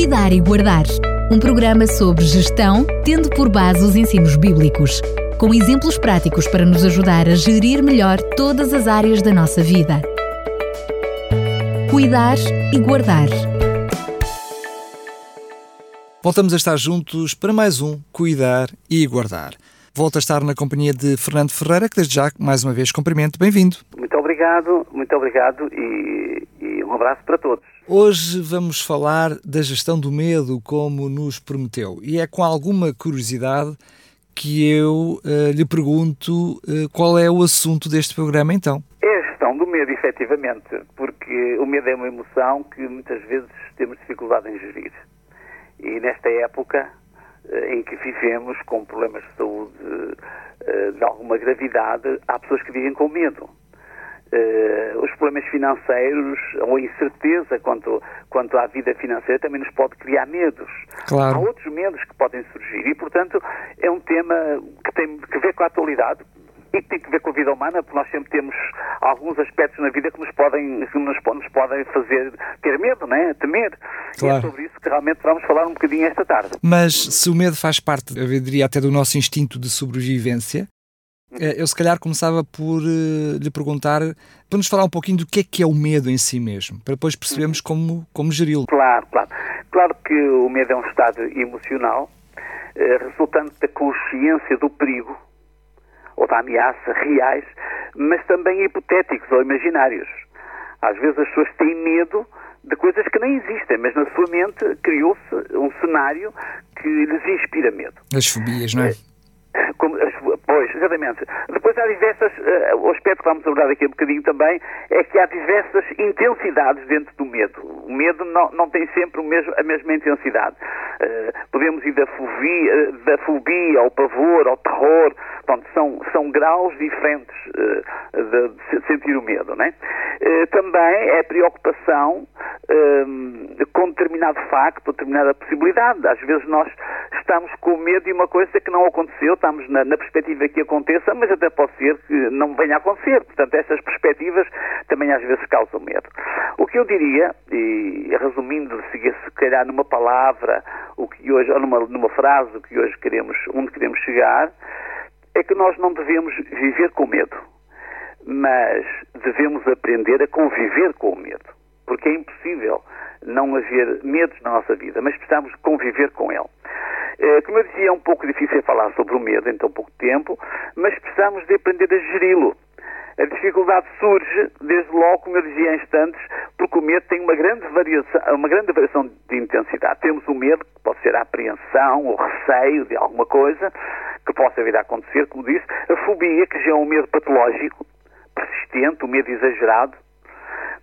Cuidar e Guardar. Um programa sobre gestão, tendo por base os ensinos bíblicos, com exemplos práticos para nos ajudar a gerir melhor todas as áreas da nossa vida. Cuidar e Guardar. Voltamos a estar juntos para mais um Cuidar e Guardar. Volto a estar na companhia de Fernando Ferreira, que desde já, mais uma vez, cumprimento. Bem-vindo. Muito obrigado, muito obrigado e, e um abraço para todos. Hoje vamos falar da gestão do medo, como nos prometeu. E é com alguma curiosidade que eu uh, lhe pergunto uh, qual é o assunto deste programa, então. É a gestão do medo, efetivamente, porque o medo é uma emoção que muitas vezes temos dificuldade em gerir. E nesta época uh, em que vivemos com problemas de saúde de alguma gravidade, há pessoas que vivem com medo Uh, os problemas financeiros ou a incerteza quanto, quanto à vida financeira também nos pode criar medos. Claro. Há outros medos que podem surgir e, portanto, é um tema que tem que ver com a atualidade e que tem que ver com a vida humana, porque nós sempre temos alguns aspectos na vida que nos podem, que nos, nos podem fazer ter medo, né? temer. Claro. E é sobre isso que realmente vamos falar um bocadinho esta tarde. Mas se o medo faz parte, eu diria até do nosso instinto de sobrevivência, eu se calhar começava por uh, lhe perguntar, para nos falar um pouquinho do que é que é o medo em si mesmo, para depois percebermos como, como geri-lo. Claro, claro. Claro que o medo é um estado emocional, uh, resultante da consciência do perigo ou da ameaça reais, mas também hipotéticos ou imaginários. Às vezes as pessoas têm medo de coisas que nem existem, mas na sua mente criou-se um cenário que lhes inspira medo. As fobias, não é? Como, pois, exatamente. Depois há diversas, uh, o aspecto que vamos abordar aqui um bocadinho também, é que há diversas intensidades dentro do medo. O medo não, não tem sempre mesmo, a mesma intensidade. Uh, podemos ir da fobia, da fobia ao pavor, ao terror, São, são graus diferentes uh, de, de, sentir o medo. Não é? também é preocupação com determinado facto, determinada possibilidade. Às vezes nós estamos com medo de uma coisa que não aconteceu, estamos na, na, perspectiva que aconteça, mas até pode ser que não venha a acontecer. Portanto, essas perspectivas também às vezes causam medo. O que eu diria, e resumindo, se calhar numa palavra, o que hoje, ou numa, numa frase, o que hoje queremos, onde queremos chegar, é que nós não devemos viver com medo, mas devemos aprender a conviver com o medo, porque é impossível não haver medos na nossa vida, mas precisamos conviver com ele. Eh, como eu dizia, é um pouco difícil falar sobre o medo em tão pouco tempo, mas precisamos de aprender a geri-lo. A dificuldade surge, desde logo, como eu dizia instantes, porque o medo tem uma grande variação, uma grande variação de intensidade. Temos o medo, que pode ser a apreensão, o receio de alguma coisa, que possa vir a acontecer, como disse, a fobia, que já é um medo patológico, persistente, um medo exagerado.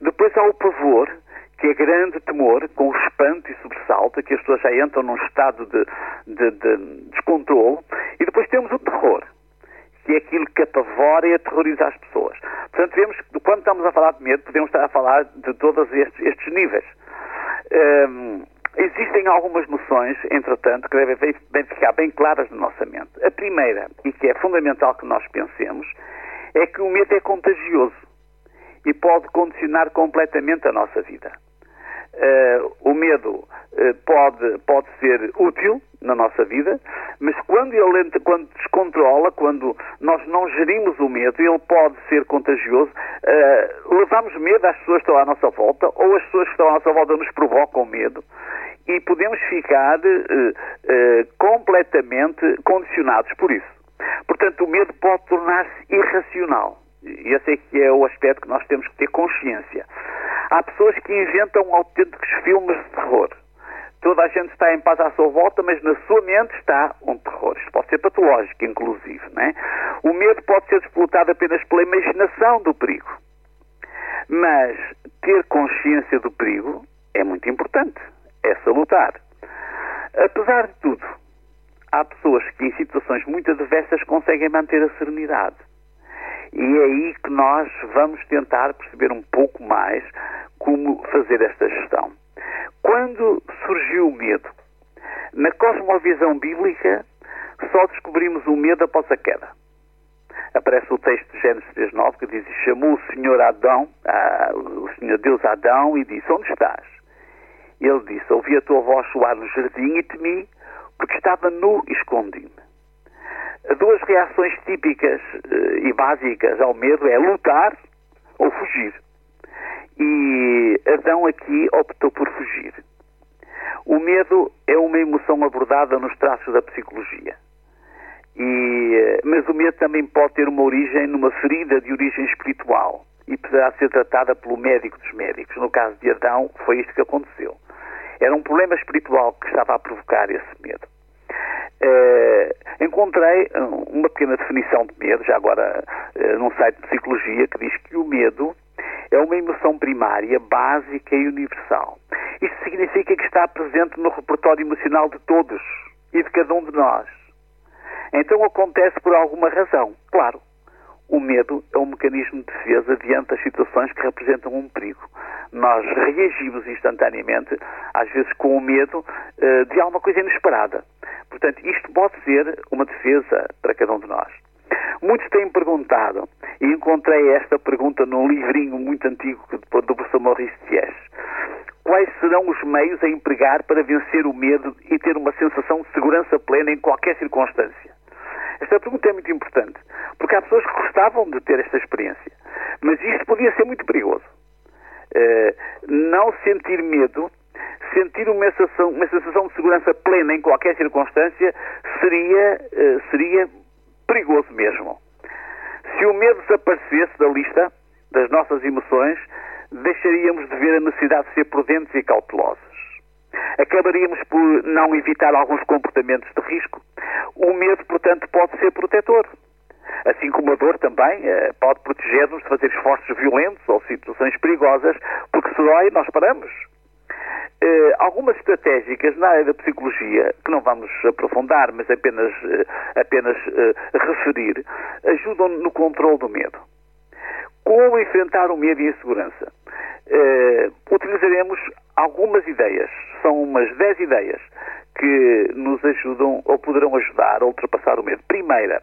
Depois há o pavor, que é grande temor, com espanto e sobressalto, que as pessoas já entram num estado de, de, de descontrole. E depois temos o terror, que é aquilo que apavora e aterroriza as pessoas. Portanto, vemos que quando estamos a falar de medo, podemos estar a falar de todos estes, estes níveis. Um, existem algumas noções, entretanto, que devem bem ficar bem claras na nossa mente. A primeira, e que é fundamental que nós pensemos, é que o medo é contagioso e pode condicionar completamente a nossa vida. Uh, o medo uh, pode, pode ser útil na nossa vida, mas quando ele quando descontrola, quando nós não gerimos o medo, ele pode ser contagioso. Uh, levamos medo às pessoas que estão à nossa volta, ou as pessoas que estão à nossa volta nos provocam medo, e podemos ficar completamente condicionados por isso. Portanto, o medo pode tornar-se irracional. Esse é que é o aspecto que nós temos que ter consciência. Há pessoas que inventam autênticos filmes de terror. Toda a gente está em paz à sua volta, mas na sua mente está um terror. Isto pode ser patológico, inclusive. Não é? O medo pode ser explotado apenas pela imaginação do perigo. Mas ter consciência do perigo é muito importante. É salutar. Apesar de tudo, há pessoas que em situações muito adversas conseguem manter a serenidade. E é aí que nós vamos tentar perceber um pouco mais como fazer esta gestão. Quando surgiu o medo? Na cosmovisão bíblica, só descobrimos o medo após a queda. Aparece o texto de Gênesis 3.9 que diz, chamou o Senhor Adão, ah, o Senhor Deus Adão e disse, onde estás? Ele disse: Ouvi a tua voz soar no jardim e temi, porque estava nu e escondi-me. Duas reações típicas uh, e básicas ao medo é lutar ou fugir. E Adão aqui optou por fugir. O medo é uma emoção abordada nos traços da psicologia. E, eh, mas o medo também pode ter uma origem numa ferida de origem espiritual e poderá ser tratada pelo médico dos médicos. No caso de Adão, foi isto que aconteceu. Era um problema espiritual que estava a provocar esse medo. Uh, encontrei uma pequena definição de medo, já agora uh, num site de psicologia, que diz que o medo é uma emoção primária, básica e universal. Isto significa que está presente no repertório emocional de todos e de cada um de nós. Então acontece por alguma razão, claro. O medo é um mecanismo de defesa diante das situações que representam um perigo. Nós reagimos instantaneamente, às vezes com o medo uh, de alguma coisa inesperada. Portanto, isto pode ser uma defesa para cada um de nós. Muitos têm perguntado, e encontrei esta pergunta num livrinho muito antigo do professor Maurice Thies. Quais serão os meios a empregar para vencer o medo e ter uma sensação de segurança plena em qualquer circunstância? Esta pergunta é muito importante, porque há pessoas que gostavam de ter esta experiência, mas isto podia ser muito perigoso. Uh, não sentir medo, sentir uma sensação, uma sensação de segurança plena em qualquer circunstância seria, uh, seria perigoso mesmo. Se o medo desaparecesse da lista das nossas emoções, deixaríamos de ver a necessidade de ser prudentes e cautelosos. Acabaríamos por não evitar alguns comportamentos de risco. O medo, portanto, pode ser protetor. Assim como a dor também eh, pode proteger-nos de fazer esforços violentos ou situações perigosas, porque se dói, nós paramos. Uh, algumas estratégicas na área da psicologia, que não vamos aprofundar, mas apenas, uh, apenas uh, referir, ajudam no controle do medo. Como enfrentar o medo e a insegurança? utilizaremos algumas ideias, são umas 10 ideias que nos ajudam ou poderão ajudar a ultrapassar o medo. Primeira,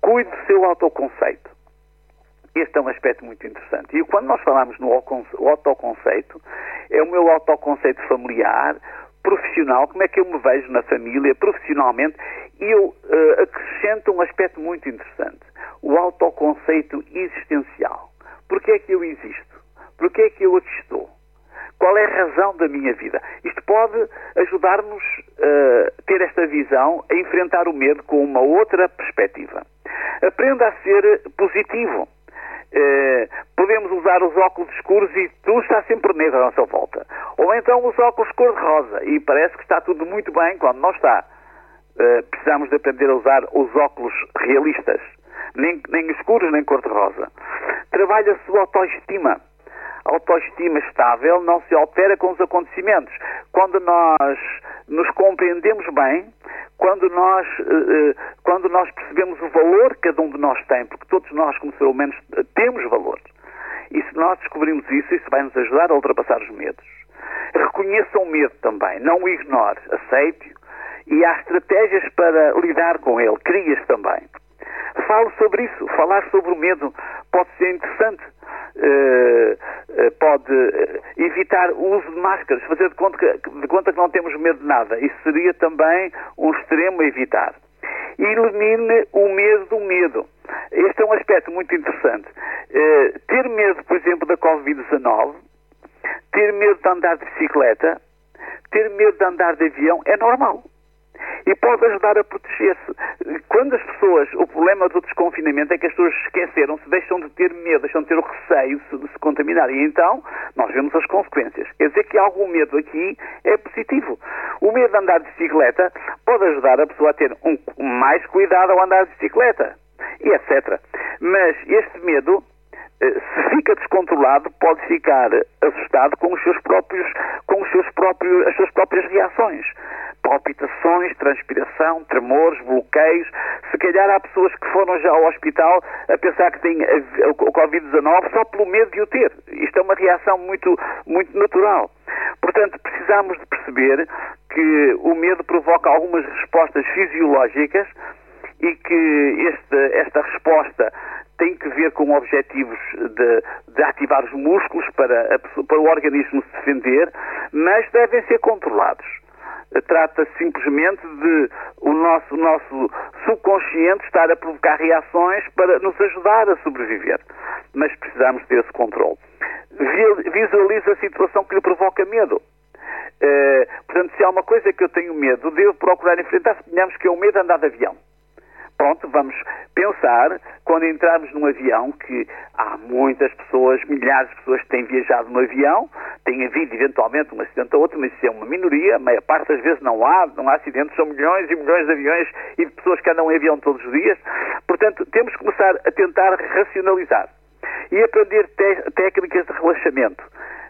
cuide do seu autoconceito. Este é um aspecto muito interessante. E quando nós falamos no autoconceito, é o meu autoconceito familiar, profissional, como é que eu me vejo na família, profissionalmente, e eu uh, acrescento um aspecto muito interessante: o autoconceito existencial. Porquê é que eu existo? Porquê é que eu aqui estou? Qual é a razão da minha vida? Isto pode ajudar-nos a uh, ter esta visão, a enfrentar o medo com uma outra perspectiva. Aprenda a ser positivo. Eh, podemos usar os óculos escuros e tudo está sempre negro à nossa volta. Ou então os óculos cor-de-rosa e parece que está tudo muito bem quando não está. Uh, precisamos de aprender a usar os óculos realistas, nem, nem escuros nem cor-de-rosa. Trabalha a sua autoestima. Autoestima estável não se altera com os acontecimentos. Quando nós nos compreendemos bem, quando nós, uh, quando nós percebemos o valor que cada um de nós tem, porque todos nós, como seres humanos, temos valor. E se nós descobrimos isso, isso vai nos ajudar a ultrapassar os medos. Reconheça o medo também, não o ignore, aceite-o e há estratégias para lidar com ele, crie-as também. Falo sobre isso, falar sobre o medo pode ser interessante. Uh, pode evitar o uso de máscaras, fazer de conta, que, de conta que não temos medo de nada. Isso seria também um extremo a evitar. Elimine o medo do medo. Este é um aspecto muito interessante. Uh, ter medo, por exemplo, da Covid-19, ter medo de andar de bicicleta, ter medo de andar de avião é normal e pode ajudar a proteger-se. Quando as pessoas, o problema do desconfinamento é que as pessoas esqueceram-se, deixam de ter medo, deixam de ter o receio de se contaminarem. E então, nós vemos as consequências. Quer dizer que algum medo aqui é positivo. O medo de andar de bicicleta pode ajudar a pessoa a ter um, mais cuidado ao andar de bicicleta, e etc. Mas este medo eh, se fica descontrolado, pode ficar assustado com os seus próprios, com os seus próprios, as suas próprias reações palpitações, transpiração, tremores, bloqueios. Se calhar há pessoas que foram já ao hospital a pensar que têm o Covid-19 só pelo medo de o ter. Isto é uma reação muito, muito natural. Portanto, precisamos de perceber que o medo provoca algumas respostas fisiológicas e que este, esta resposta tem que ver com objetivos de, de ativar os músculos para, a, para o organismo se defender, mas devem ser controlados. Trata-se simplesmente de o nosso, o nosso subconsciente estar a provocar reações para nos ajudar a sobreviver. Mas precisamos desse controle. Visualiza a situação que lhe provoca medo. Uh, portanto, se há uma coisa que eu tenho medo, devo procurar enfrentar. Suponhamos que é o medo de andar de avião. Pronto, vamos pensar, quando entrarmos num avião, que há muitas pessoas, milhares de pessoas que têm viajado no avião, tem havido eventualmente um acidente ou outro, mas isso é uma minoria, a maior parte das vezes não há, não há acidentes, são milhões e milhões de aviões e de pessoas que andam em avião todos os dias. Portanto, temos que começar a tentar racionalizar e aprender técnicas de relaxamento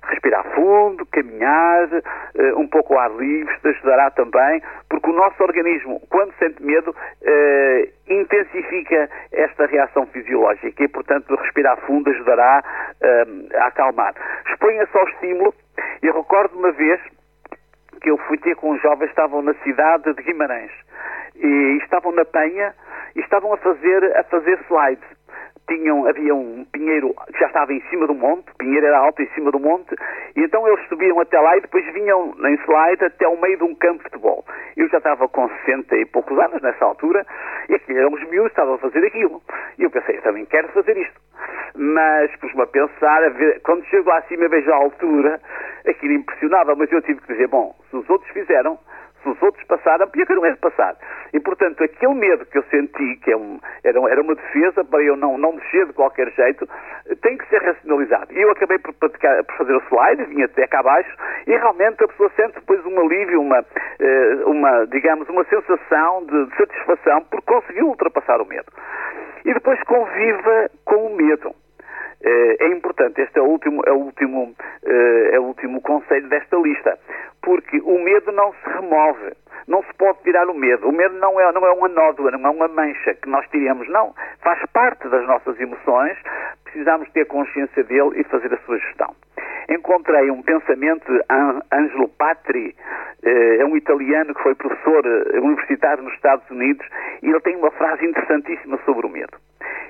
respirar fundo, caminhar, uh, um pouco ao ar livre, isto ajudará também, porque o nosso organismo, quando sente medo, uh, intensifica esta reação fisiológica e, portanto, respirar fundo ajudará uh, a acalmar. Exponha-se ao estímulo. Eu recordo uma vez que eu fui ter com os jovens, estavam na cidade de Guimarães e estavam na Penha e estavam a fazer, a fazer slides tinham, havia um pinheiro que já estava em cima do monte, o pinheiro era alto em cima do monte, e então eles subiam até lá e depois vinham em slide até ao meio de um campo de futebol. Eu já estava com 60 e poucos anos nessa altura, e aquilo eram os miúdos, estavam a fazer aquilo. E eu pensei, eu também quero fazer isto. Mas pus-me a pensar, a ver, quando chego lá acima vejo a altura, aquilo impressionava, mas eu tive que dizer, bom, se os outros fizeram, se os outros passaram, podia que não é passar. E, portanto, aquele medo que eu senti, que é um, era, era, uma defesa para eu não, não mexer de qualquer jeito, tem que ser racionalizado. E eu acabei por, praticar, por fazer o slide, vinha até cá abaixo, e realmente a pessoa sente depois um alívio, uma, eh, uma digamos, uma sensação de, de satisfação por conseguir ultrapassar o medo. E depois conviva com o medo. Eh, é importante, este é o último, é o último, eh, é o último conselho desta lista, porque o medo não se remove, não se pode tirar o medo. O medo não é, não é uma nódoa, não é uma mancha que nós tiramos, não. Faz parte das nossas emoções, precisamos ter consciência dele e fazer a sua gestão. Encontrei um pensamento de Angelo Patri, eh, é um italiano que foi professor universitário nos Estados Unidos, e ele tem uma frase interessantíssima sobre o medo.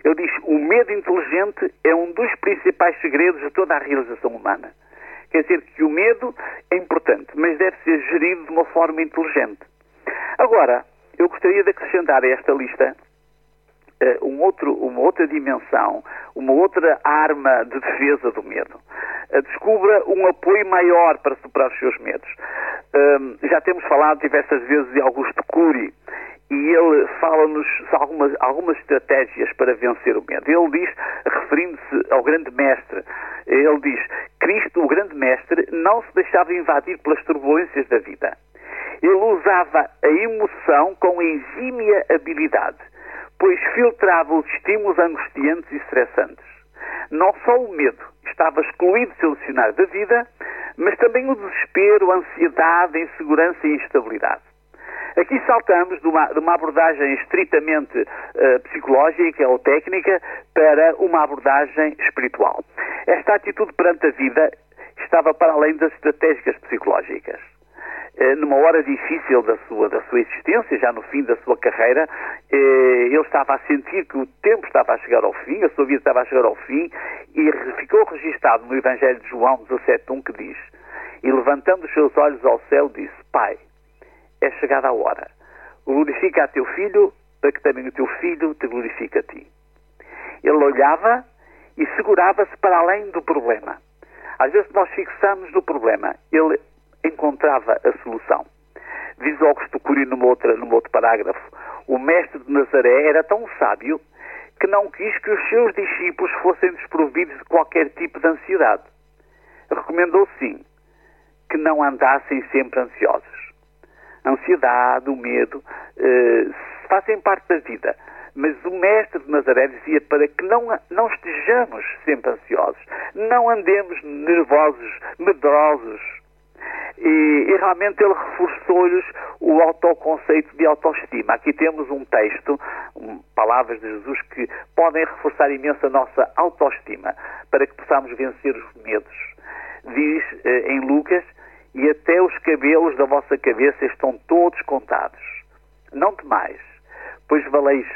Ele diz: o medo inteligente é um dos principais segredos de toda a realização humana. Quer dizer que o medo é importante, mas deve ser gerido de uma forma inteligente. Agora, eu gostaria de acrescentar a esta lista uh, um outro, uma outra dimensão, uma outra arma de defesa do medo. Uh, descubra um apoio maior para superar os seus medos. Uh, já temos falado diversas vezes de Augusto Cury e ele fala-nos algumas, algumas estratégias para vencer o medo. Ele diz, referindo-se ao grande mestre, ele diz: Cristo, o grande mestre, não se deixava invadir pelas turbulências da vida. Ele usava a emoção com exímia habilidade, pois filtrava os estímulos angustiantes e estressantes. Não só o medo estava excluído do seu dicionário da vida, mas também o desespero, a ansiedade, a insegurança e a instabilidade. Aqui saltamos de uma, de uma abordagem estritamente uh, psicológica ou técnica para uma abordagem espiritual. Esta atitude perante a vida estava para além das estratégicas psicológicas eh, numa hora difícil da sua, da sua existência, já no fim da sua carreira, eh, ele estava a sentir que o tempo estava a chegar ao fim, a sua vida estava a chegar ao fim, e ficou registado no Evangelho de João 17.1 que diz, e levantando os seus olhos ao céu, disse, Pai, é chegada a hora. Glorifica a teu filho, para que também o teu filho te glorifique a ti. Ele olhava e segurava-se para além do problema. Às vezes nós fixamos no problema, ele encontrava a solução. Diz Augusto Cury numa outra, num outro parágrafo, o mestre de Nazaré era tão sábio que não quis que os seus discípulos fossem desprovidos de qualquer tipo de ansiedade. Recomendou sim que não andassem sempre ansiosos a ansiedade, o medo, eh, fazem parte da vida. Mas o mestre de Nazaré dizia para que não, não estejamos sempre ansiosos, não andemos nervosos, medrosos. E, e realmente ele reforçou-lhes o autoconceito de autoestima. Aqui temos um texto, um, palavras de Jesus, que podem reforçar imenso a nossa autoestima para que possamos vencer os medos. Diz eh, em Lucas e até os cabelos da vossa cabeça estão todos contados. Não temais, pois valeis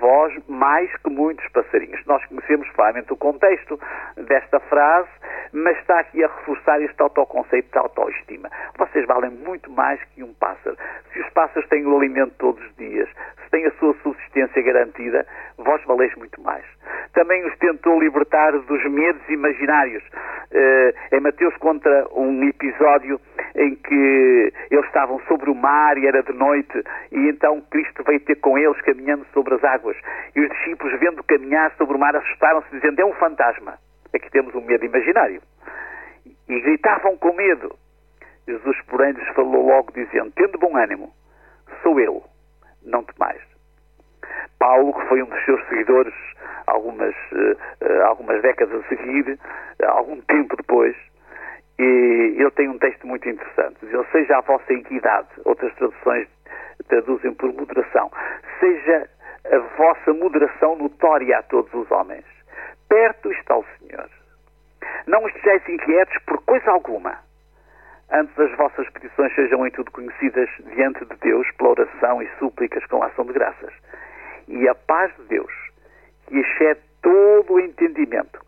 vós mais que muitos passarinhos. Nós conhecemos claramente o contexto desta frase, mas está aqui a reforçar este autoconceito de autoestima. Vocês valem muito mais que um pássaro. Se os pássaros têm o alimento todos os dias, se têm a sua subsistência garantida, vós valeis muito mais. Também os tentou libertar dos medos imaginários. Uh, em Mateus contra um episódio em que eles estavam sobre o mar e era de noite, e então Cristo veio ter com eles caminhando sobre as águas. E os discípulos, vendo caminhar sobre o mar, assustaram-se, dizendo: É um fantasma. Aqui temos um medo imaginário. E gritavam com medo. Jesus, porém, lhes falou logo, dizendo: Tendo bom ânimo, sou eu, não temais. Paulo, que foi um dos seus seguidores algumas, uh, algumas décadas a seguir, uh, algum tempo depois, e ele tem um texto muito interessante. Diz, seja a vossa equidade, outras traduções traduzem por moderação, seja a vossa moderação notória a todos os homens. Perto está o Senhor. Não estejais inquietos por coisa alguma. Antes as vossas petições sejam em tudo conhecidas diante de Deus pela oração e súplicas com ação de graças. E a paz de Deus, que excede todo o entendimento,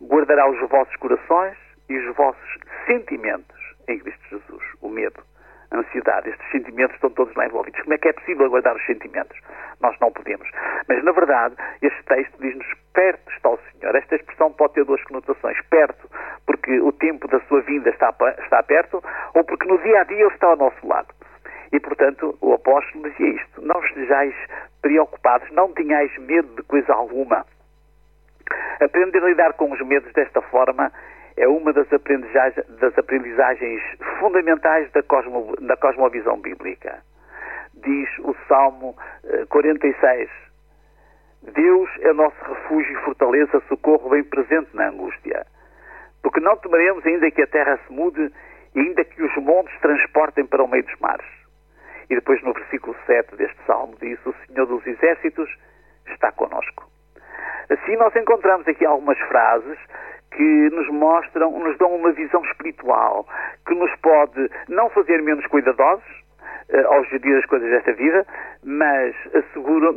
guardará os vossos corações e os vossos sentimentos em Cristo Jesus. O medo, a ansiedade, estes sentimentos estão todos lá envolvidos. Como é que é possível guardar os sentimentos? Nós não podemos. Mas, na verdade, este texto diz-nos perto está o Senhor. Esta expressão pode ter duas conotações. Perto, porque o tempo da sua vinda está, está perto, ou porque no dia a dia ele está ao nosso lado. E, portanto, o apóstolo dizia isto: Não estejais preocupados, não tenhais medo de coisa alguma. Aprender a lidar com os medos desta forma é uma das aprendizagens, das aprendizagens fundamentais da, cosmo, da cosmovisão bíblica. Diz o Salmo 46. Eh, Deus é nosso refúgio e fortaleza, socorro bem presente na angústia. Porque não temeremos ainda que a terra se mude e ainda que os montes transportem para o meio dos mares. E depois no versículo 7 deste salmo diz: O Senhor dos Exércitos está conosco. Assim nós encontramos aqui algumas frases que nos mostram, nos dão uma visão espiritual, que nos pode não fazer menos cuidadosos uh, ao gerir as coisas desta vida, mas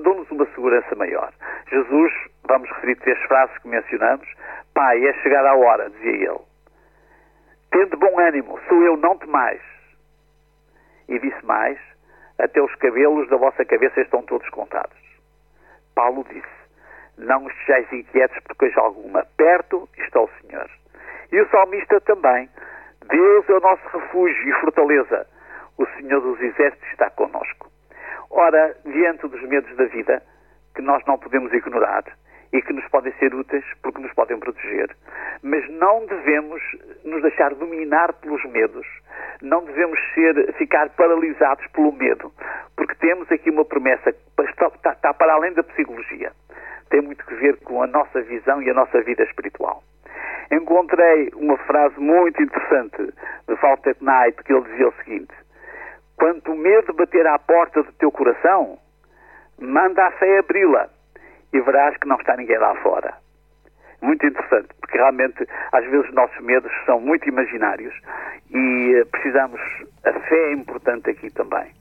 dão-nos uma segurança maior. Jesus, vamos referir três frases que mencionamos. Pai, é chegar a hora, dizia ele. Tende bom ânimo, sou eu, não temais. E disse mais, até os cabelos da vossa cabeça estão todos contados. Paulo disse, não estejais inquietos por coisa alguma. Perto está o Senhor. E o salmista também. Deus é o nosso refúgio e fortaleza. O Senhor dos Exércitos está conosco. Ora, diante dos medos da vida, que nós não podemos ignorar e que nos podem ser úteis porque nos podem proteger, mas não devemos nos deixar dominar pelos medos, não devemos ser, ficar paralisados pelo medo, porque temos aqui uma promessa que está, está, está para além da psicologia tem muito que ver com a nossa visão e a nossa vida espiritual. Encontrei uma frase muito interessante de Walter Knight que ele dizia o seguinte: Quanto o medo bater à porta do teu coração, manda a fé abri-la e verás que não está ninguém lá fora. Muito interessante, porque realmente às vezes os nossos medos são muito imaginários e eh, precisamos, a fé é importante aqui também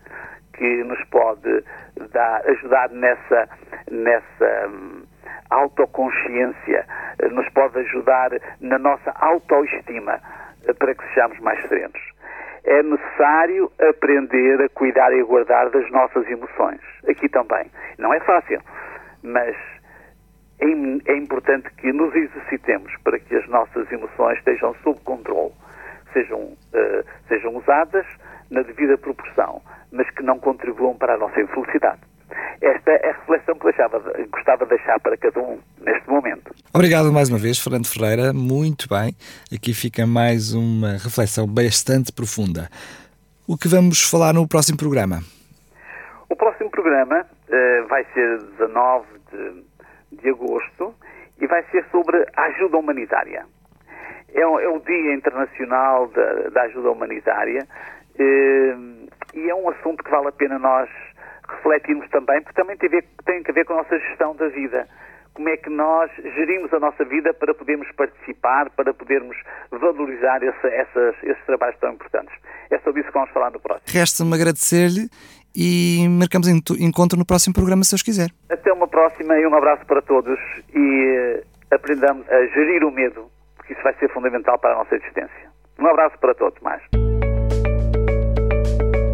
que nos pode dar, ajudar nessa, nessa hum, autoconsciência, eh, nos pode ajudar na nossa autoestima eh, para que sejamos mais serenos. É necessário aprender a cuidar e a guardar das nossas emoções. Aqui também. Não é fácil, mas é, é importante que nos exercitemos para que as nossas emoções estejam sob controle, sejam, uh, sejam usadas na devida proporção, mas que não contribuam para a nossa infelicidade. Esta é a reflexão que deixava, gostava de deixar para cada um neste momento. Obrigado mais uma vez, Fernando Ferreira. Muito bem. Aqui fica mais uma reflexão bastante profunda. O que vamos falar no próximo programa? O próximo programa uh, vai ser 19 de, de agosto e vai ser sobre a ajuda humanitária. É, é o Dia Internacional da, da Ajuda Humanitária e é um assunto que vale a pena nós refletirmos também, porque também tem, ver, tem a ver com a nossa gestão da vida. Como é que nós gerimos a nossa vida para podermos participar, para podermos valorizar essas, esses trabalhos tão importantes. É sobre isso que vamos falar no próximo. Resta-me agradecer-lhe e marcamos encontro no próximo programa, se Deus quiser. Até uma próxima e um abraço para todos e eh, aprendamos a gerir o medo, porque isso vai ser fundamental para a nossa existência. Um abraço para todos, mais.